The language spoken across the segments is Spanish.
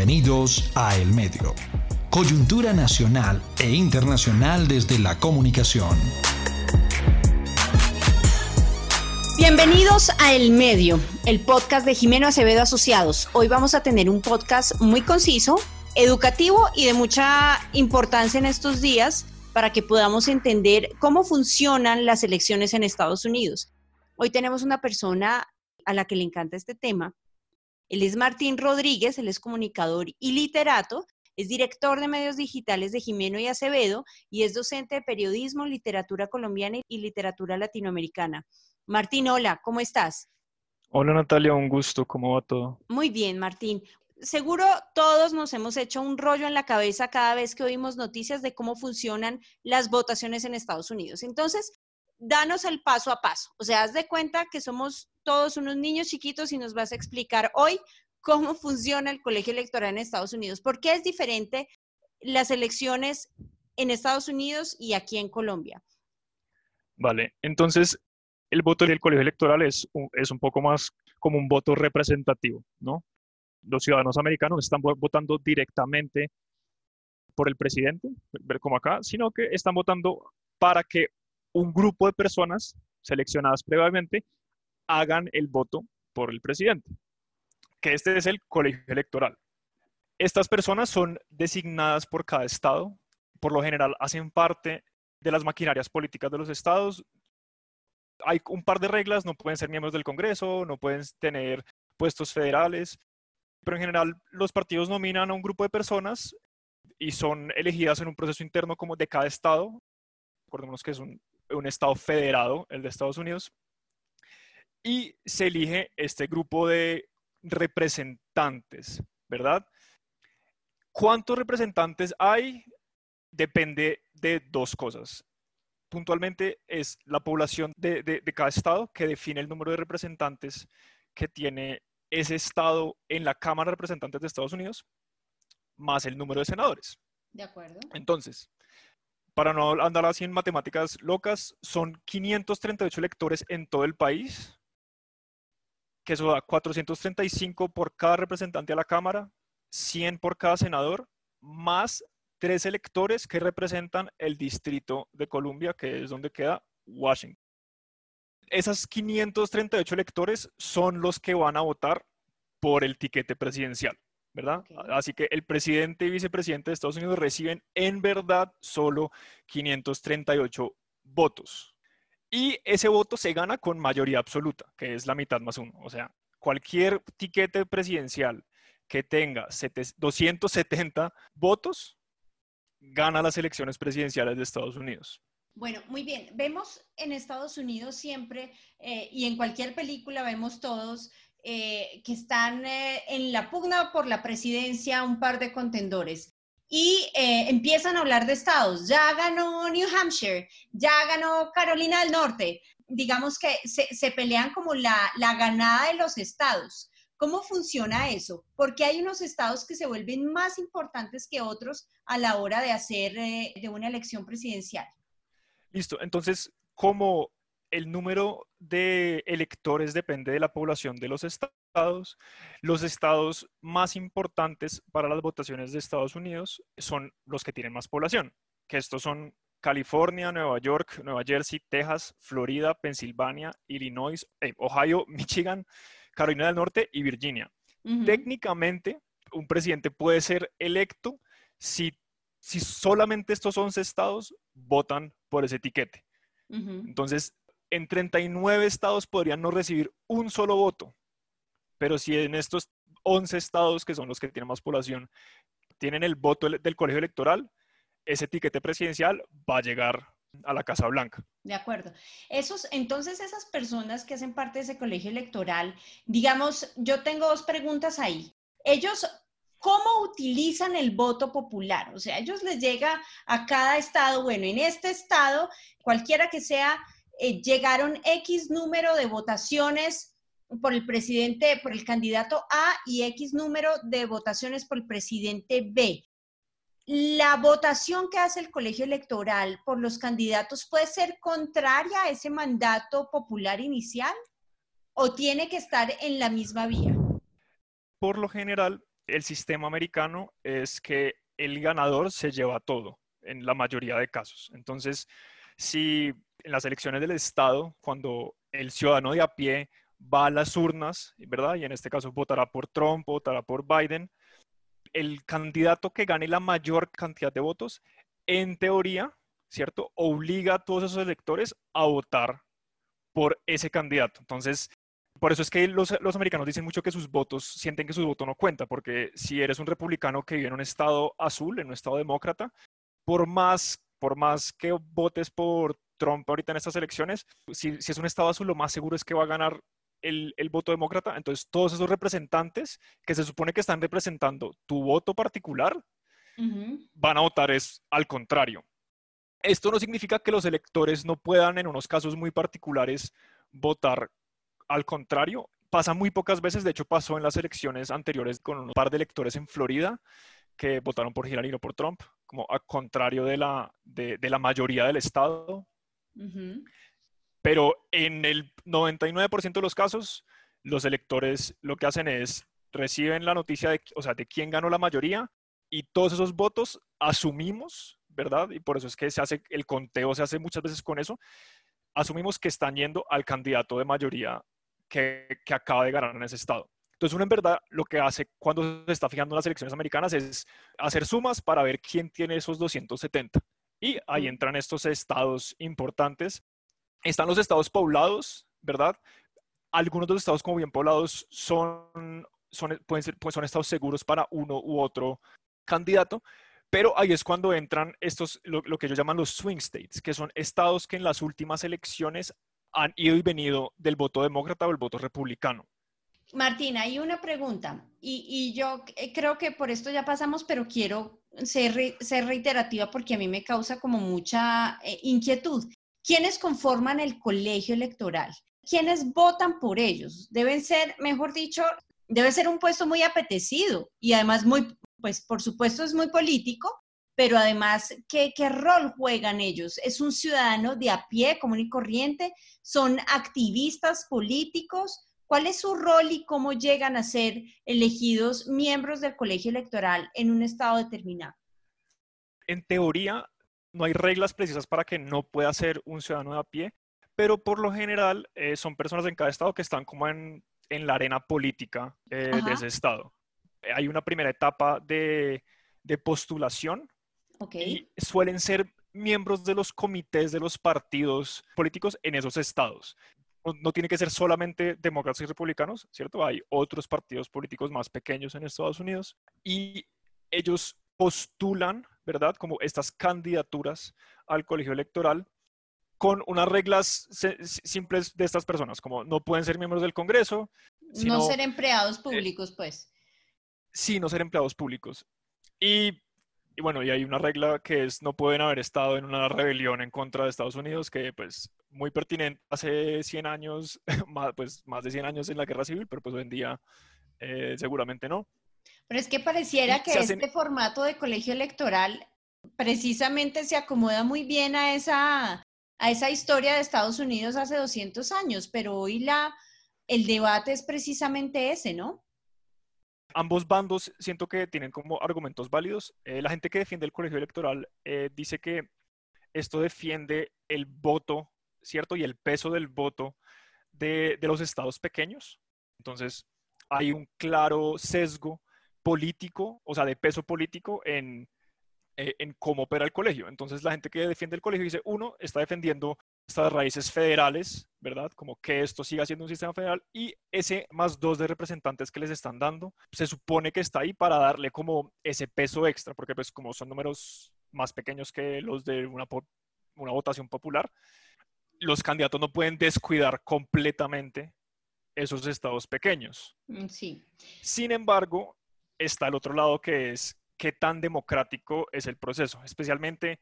Bienvenidos a El Medio. Coyuntura nacional e internacional desde la comunicación. Bienvenidos a El Medio, el podcast de Jimeno Acevedo Asociados. Hoy vamos a tener un podcast muy conciso, educativo y de mucha importancia en estos días para que podamos entender cómo funcionan las elecciones en Estados Unidos. Hoy tenemos una persona a la que le encanta este tema. Él es Martín Rodríguez, él es comunicador y literato, es director de medios digitales de Jimeno y Acevedo y es docente de periodismo, literatura colombiana y literatura latinoamericana. Martín, hola, ¿cómo estás? Hola Natalia, un gusto, ¿cómo va todo? Muy bien, Martín. Seguro todos nos hemos hecho un rollo en la cabeza cada vez que oímos noticias de cómo funcionan las votaciones en Estados Unidos. Entonces, danos el paso a paso. O sea, haz de cuenta que somos todos unos niños chiquitos y nos vas a explicar hoy cómo funciona el colegio electoral en Estados Unidos. ¿Por qué es diferente las elecciones en Estados Unidos y aquí en Colombia? Vale, entonces el voto del colegio electoral es un, es un poco más como un voto representativo, ¿no? Los ciudadanos americanos están votando directamente por el presidente, ver como acá, sino que están votando para que un grupo de personas seleccionadas previamente hagan el voto por el presidente, que este es el colegio electoral. Estas personas son designadas por cada estado, por lo general hacen parte de las maquinarias políticas de los estados. Hay un par de reglas, no pueden ser miembros del Congreso, no pueden tener puestos federales, pero en general los partidos nominan a un grupo de personas y son elegidas en un proceso interno como de cada estado. Recordemos que es un un estado federado, el de Estados Unidos, y se elige este grupo de representantes, ¿verdad? ¿Cuántos representantes hay? Depende de dos cosas. Puntualmente es la población de, de, cada estado que define el número de representantes que tiene ese estado en la Cámara de Representantes de Estados Unidos, más el número de senadores. De acuerdo. Entonces, para no andar así en matemáticas locas, son 538 electores en todo el país, que eso da 435 por cada representante a la Cámara, 100 por cada senador, más tres electores que representan el Distrito de Columbia, que es donde queda Washington. Esas 538 electores son los que van a votar por el tiquete presidencial. ¿Verdad? Así que el presidente y vicepresidente de Estados Unidos reciben en verdad solo 538 votos. Y ese voto se gana con mayoría absoluta, que es la mitad más uno. O sea, cualquier tiquete presidencial que tenga 270 votos, gana las elecciones presidenciales de Estados Unidos. Bueno, muy bien. Vemos en Estados Unidos siempre, eh, y en cualquier película vemos todos, eh, que están eh, en la pugna por la presidencia un par de contendores y eh, empiezan a hablar de estados. Ya ganó New Hampshire, ya ganó Carolina del Norte. Digamos que se, pelean como la, la, ganada de los estados. ¿Cómo funciona eso? Porque hay unos estados que se vuelven más importantes que otros a la hora de hacer de una elección presidencial. Listo. Entonces, ¿cómo el número de electores depende de la población de los estados. Los estados más importantes para las votaciones de Estados Unidos son los que tienen más población, que estos son California, Nueva York, Nueva Jersey, Texas, Florida, Pensilvania, Illinois, eh, Ohio, Michigan, Carolina del Norte y Virginia. Técnicamente, un presidente puede ser electo si, si solamente estos 11 estados votan por ese etiquete. Entonces, en 39 estados podrían no recibir un solo voto, pero si en estos 11 estados, que son los que tienen más población, tienen el voto del colegio electoral, ese etiquete presidencial va a llegar a la Casa Blanca. De acuerdo. Entonces, esas personas que hacen parte de ese colegio electoral, digamos, yo tengo dos preguntas ahí. Ellos, ¿cómo utilizan el voto popular? O sea, ellos les llega a cada estado, bueno, en este estado, cualquiera que sea eh, llegaron X número de votaciones por el presidente, por el candidato A y X número de votaciones por el presidente B. ¿La votación que hace el colegio electoral por los candidatos puede ser contraria a ese mandato popular inicial o tiene que estar en la misma vía? Por lo general, el sistema americano es que el ganador se lleva todo en la mayoría de casos. Entonces, si en las elecciones del Estado, cuando el ciudadano de a pie va a las urnas, ¿verdad? Y en este caso votará por Trump, votará por Biden, el candidato que gane la mayor cantidad de votos, en teoría, ¿cierto? Obliga a todos esos electores a votar por ese candidato. Entonces, por eso es que los, americanos dicen mucho que sus votos, sienten que su voto no cuenta, porque si eres un republicano que vive en un estado azul, en un estado demócrata, por más, por más que votes por Trump ahorita en estas elecciones, si, es un estado azul, lo más seguro es que va a ganar el, voto demócrata. Entonces, todos esos representantes que se supone que están representando tu voto particular, van a votar es al contrario. Esto no significa que los electores no puedan, en unos casos muy particulares, votar al contrario. Pasa muy pocas veces, de hecho pasó en las elecciones anteriores con un par de electores en Florida que votaron por Hillary y no por Trump, como al contrario de la, de, la mayoría del estado. Pero en el 99% de los casos, los electores lo que hacen es reciben la noticia de, o sea, de quién ganó la mayoría y todos esos votos asumimos, ¿verdad? Y por eso es que se hace el conteo, se hace muchas veces con eso. Asumimos que están yendo al candidato de mayoría que, que acaba de ganar en ese estado. Entonces, uno en verdad lo que hace cuando se está fijando en las elecciones americanas es hacer sumas para ver quién tiene esos 270. Y ahí entran estos estados importantes. Están los estados poblados, ¿verdad? Algunos de los estados como bien poblados son, son, pueden ser, pues son estados seguros para uno u otro candidato, pero ahí es cuando entran estos, lo, lo, que ellos llaman los swing states, que son estados que en las últimas elecciones han ido y venido del voto demócrata o el voto republicano. Martina, hay una pregunta y, yo eh, creo que por esto ya pasamos, pero quiero ser, reiterativa porque a mí me causa como mucha eh, inquietud. ¿Quiénes conforman el colegio electoral? ¿Quiénes votan por ellos? Deben ser, mejor dicho, debe ser un puesto muy apetecido y además muy, pues por supuesto es muy político, pero además, ¿qué, ¿qué, rol juegan ellos? ¿Es un ciudadano de a pie, común y corriente? ¿Son activistas políticos? ¿Cuál es su rol y cómo llegan a ser elegidos miembros del colegio electoral en un estado determinado? En teoría, no hay reglas precisas para que no pueda ser un ciudadano de a pie, pero por lo general eh, son personas en cada estado que están como en, en la arena política eh, de ese estado. Hay una primera etapa de, de postulación y suelen ser miembros de los comités de los partidos políticos en esos estados no, tiene que ser solamente demócratas y republicanos, ¿cierto? Hay otros partidos políticos más pequeños en Estados Unidos y ellos postulan, ¿verdad? Como estas candidaturas al colegio electoral con unas reglas simples de estas personas, como no pueden ser miembros del Congreso. no ser empleados eh, públicos, pues. Sí, no ser empleados públicos. Y y bueno, y hay una regla que es no pueden haber estado en una rebelión en contra de Estados Unidos, que pues muy pertinente hace 100 años, más, pues más de 100 años en la guerra civil, pero pues hoy en día eh, seguramente no. Pero es que pareciera que este formato de colegio electoral precisamente se acomoda muy bien a esa, a esa historia de Estados Unidos hace 200 años, pero hoy la, el debate es precisamente ese, ¿no? ambos bandos siento que tienen como argumentos válidos. Eh, la gente que defiende el colegio electoral eh, dice que esto defiende el voto, ¿cierto? Y el peso del voto de, los estados pequeños. Entonces, hay un claro sesgo político, o sea, de peso político en, eh, en cómo opera el colegio. Entonces, la gente que defiende el colegio dice, uno, está defendiendo estas raíces federales, ¿verdad? Como que esto siga siendo un sistema federal y ese más dos de representantes que les están dando, se supone que está ahí para darle como ese peso extra, porque pues como son números más pequeños que los de una, una votación popular, los candidatos no pueden descuidar completamente esos estados pequeños. Mm, sí. Sin embargo, está el otro lado que es qué tan democrático es el proceso, especialmente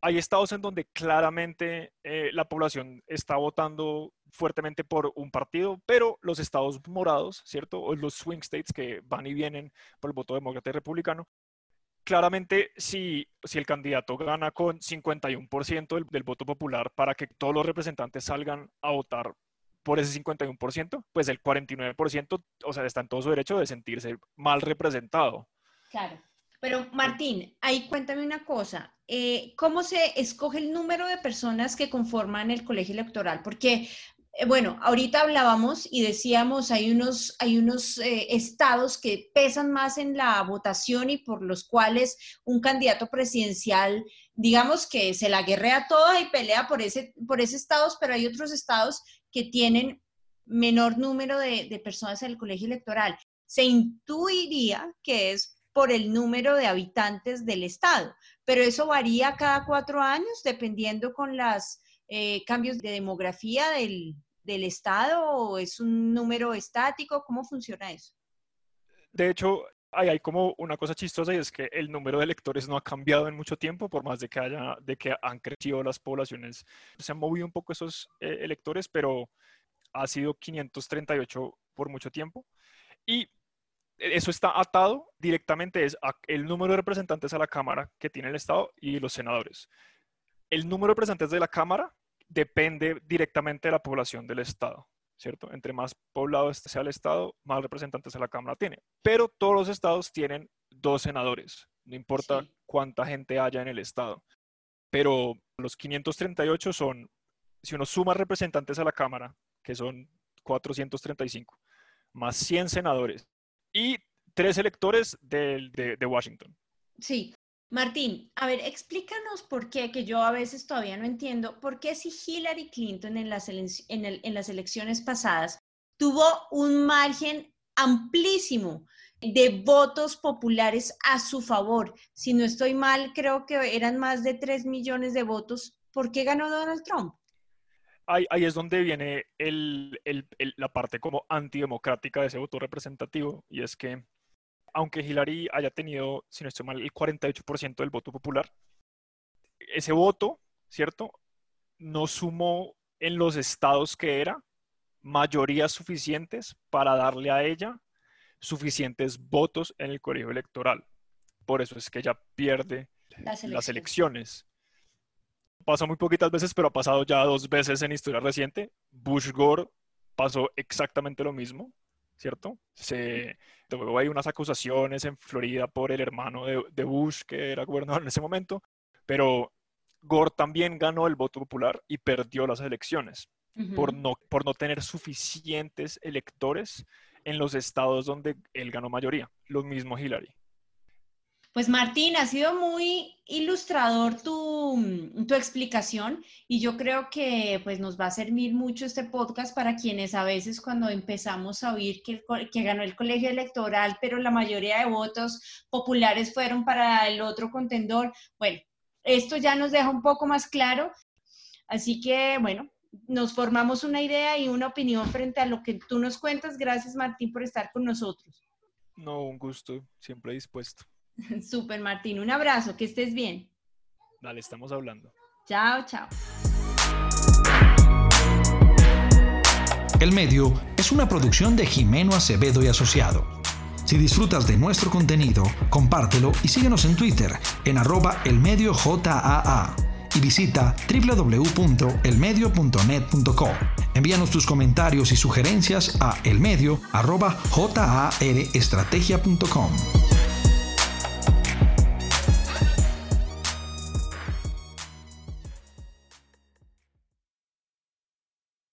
hay estados en donde claramente eh, la población está votando fuertemente por un partido, pero los estados morados, ¿cierto? O los swing states que van y vienen por el voto demócrata y republicano, claramente si, si el candidato gana con 51% del, del voto popular para que todos los representantes salgan a votar por ese 51%, pues el 49%, o sea, está en todo su derecho de sentirse mal representado. Claro. Pero Martín, ahí cuéntame una cosa. Eh, ¿Cómo se escoge el número de personas que conforman el colegio electoral? Porque bueno, ahorita hablábamos y decíamos, hay unos, hay unos eh, estados que pesan más en la votación y por los cuales un candidato presidencial, digamos que se la guerrea toda y pelea por ese, por ese estados, pero hay otros estados que tienen menor número de, de personas en el colegio electoral. Se intuiría que es por el número de habitantes del estado, pero eso varía cada cuatro años dependiendo con los eh, cambios de demografía del, del Estado o es un número estático? ¿Cómo funciona eso? De hecho, hay, como una cosa chistosa y es que el número de electores no ha cambiado en mucho tiempo, por más de que, haya, de que han crecido las poblaciones. Se han movido un poco esos eh, electores, pero ha sido 538 por mucho tiempo. Y eso está atado directamente es el número de representantes a la Cámara que tiene el Estado y los senadores. El número de representantes de la Cámara depende directamente de la población del Estado, ¿cierto? Entre más poblado este sea el Estado, más representantes a la Cámara tiene. Pero todos los estados tienen dos senadores, no importa cuánta gente haya en el Estado. Pero los 538 son, si uno suma representantes a la Cámara, que son 435, más 100 senadores y tres electores de, de Washington. Sí, Martín, a ver, explícanos por qué, que yo a veces todavía no entiendo, por qué si Hillary Clinton en las, en, las elecciones pasadas tuvo un margen amplísimo de votos populares a su favor. Si no estoy mal, creo que eran más de 3 millones de votos. ¿Por qué ganó Donald Trump? Ahí, es donde viene la parte como antidemocrática de ese voto representativo, y es que aunque Hillary haya tenido, si no estoy mal, el 48% del voto popular, ese voto, ¿cierto? No sumó en los estados que era mayorías suficientes para darle a ella suficientes votos en el colegio electoral. Por eso es que ella pierde las elecciones. Pasa muy poquitas veces, pero ha pasado ya dos veces en historia reciente. Bush Gore pasó exactamente lo mismo. ¿Cierto? Se, luego hay unas acusaciones en Florida por el hermano de, Bush, que era gobernador en ese momento, pero Gore también ganó el voto popular y perdió las elecciones por, no, por no tener suficientes electores en los estados donde él ganó mayoría. Lo mismo Hillary. Pues Martín, ha sido muy ilustrador tu, tu, explicación y yo creo que pues nos va a servir mucho este podcast para quienes a veces cuando empezamos a oír que, que ganó el colegio electoral, pero la mayoría de votos populares fueron para el otro contendor, bueno, esto ya nos deja un poco más claro. Así que bueno, nos formamos una idea y una opinión frente a lo que tú nos cuentas. Gracias Martín por estar con nosotros. No, un gusto, siempre dispuesto. Super Martín, un abrazo, que estés bien. Dale, estamos hablando. Chao, chao. El Medio es una producción de Jimeno Acevedo y Asociado. Si disfrutas de nuestro contenido, compártelo y síguenos en Twitter en arroba elmediojaa y visita www.elmedio.net.co. Envíanos tus comentarios y sugerencias a elmedio.jarestrategia.com.